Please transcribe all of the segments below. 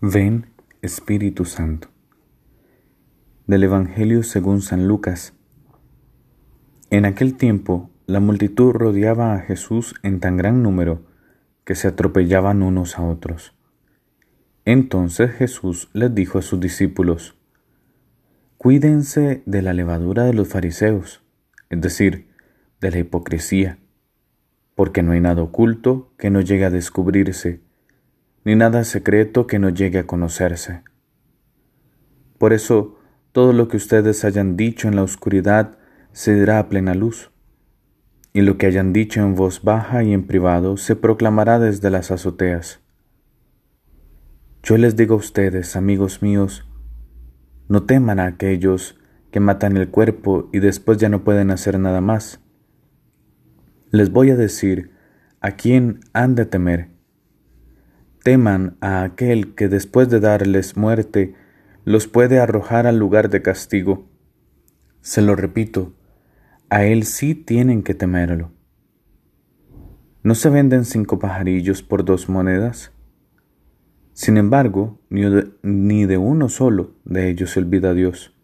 Ven, Espíritu Santo. Del Evangelio según San Lucas. En aquel tiempo la multitud rodeaba a Jesús en tan gran número que se atropellaban unos a otros. Entonces Jesús les dijo a sus discípulos, Cuídense de la levadura de los fariseos, es decir, de la hipocresía, porque no hay nada oculto que no llegue a descubrirse ni nada secreto que no llegue a conocerse. Por eso, todo lo que ustedes hayan dicho en la oscuridad se dirá a plena luz, y lo que hayan dicho en voz baja y en privado se proclamará desde las azoteas. Yo les digo a ustedes, amigos míos, no teman a aquellos que matan el cuerpo y después ya no pueden hacer nada más. Les voy a decir a quién han de temer teman a aquel que después de darles muerte los puede arrojar al lugar de castigo. Se lo repito, a él sí tienen que temerlo. ¿No se venden cinco pajarillos por dos monedas? Sin embargo, ni de, uno solo de ellos se olvida Dios.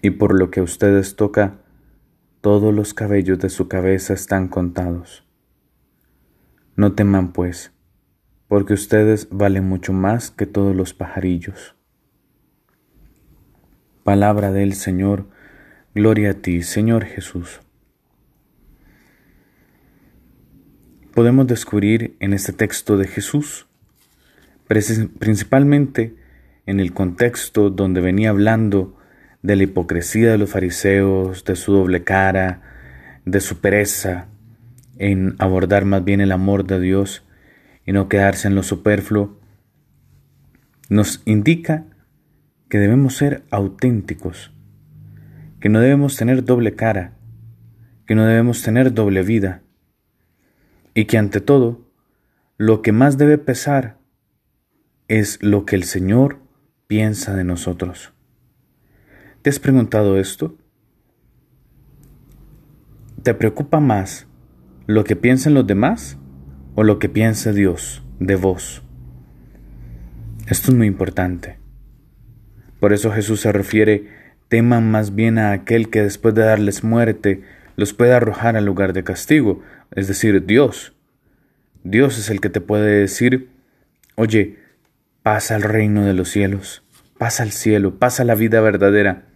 Y por lo que a ustedes toca, todos los cabellos de su cabeza están contados. No teman, pues, porque ustedes valen mucho más que todos los pajarillos. Palabra del Señor, gloria a ti, Señor Jesús. Podemos descubrir en este texto de Jesús, principalmente en el contexto donde venía hablando de la hipocresía de los fariseos, de su doble cara, de su pereza en abordar más bien el amor de Dios, y no quedarse en lo superfluo, nos indica que debemos ser auténticos, que no debemos tener doble cara, que no debemos tener doble vida, y que ante todo, lo que más debe pesar es lo que el Señor piensa de nosotros. ¿Te has preguntado esto? ¿Te preocupa más lo que piensan los demás o lo que piense Dios de vos. Esto es muy importante. Por eso Jesús se refiere, teman más bien a aquel que después de darles muerte los puede arrojar al lugar de castigo, es decir, Dios. Dios es el que te puede decir, oye, pasa al reino de los cielos, pasa al cielo, pasa la vida verdadera.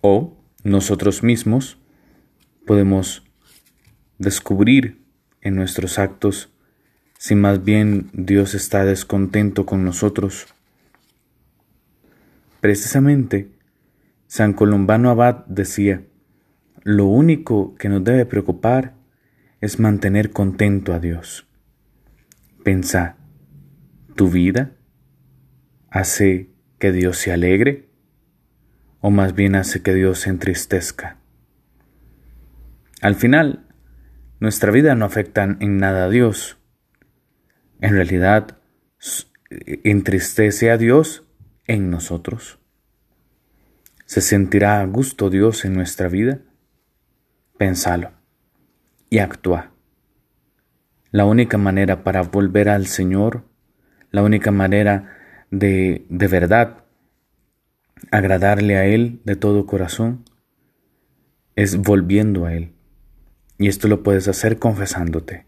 O nosotros mismos podemos descubrir en nuestros actos si más bien Dios está descontento con nosotros. Precisamente, San Columbano Abad decía, lo único que nos debe preocupar es mantener contento a Dios. Pensá, ¿tu vida hace que Dios se alegre o más bien hace que Dios se entristezca? Al final, nuestra vida no afecta en nada a Dios. En realidad, entristece a Dios en nosotros. ¿Se sentirá a gusto Dios en nuestra vida? Pensalo y actúa. La única manera para volver al Señor, la única manera de de verdad agradarle a Él de todo corazón, es volviendo a Él. Y esto lo puedes hacer confesándote.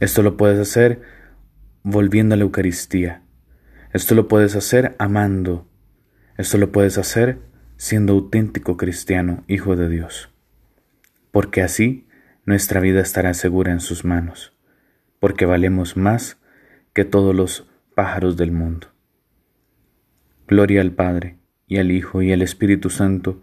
Esto lo puedes hacer volviendo a la Eucaristía. Esto lo puedes hacer amando. Esto lo puedes hacer siendo auténtico cristiano, hijo de Dios. Porque así nuestra vida estará segura en sus manos, porque valemos más que todos los pájaros del mundo. Gloria al Padre, y al Hijo, y al Espíritu Santo,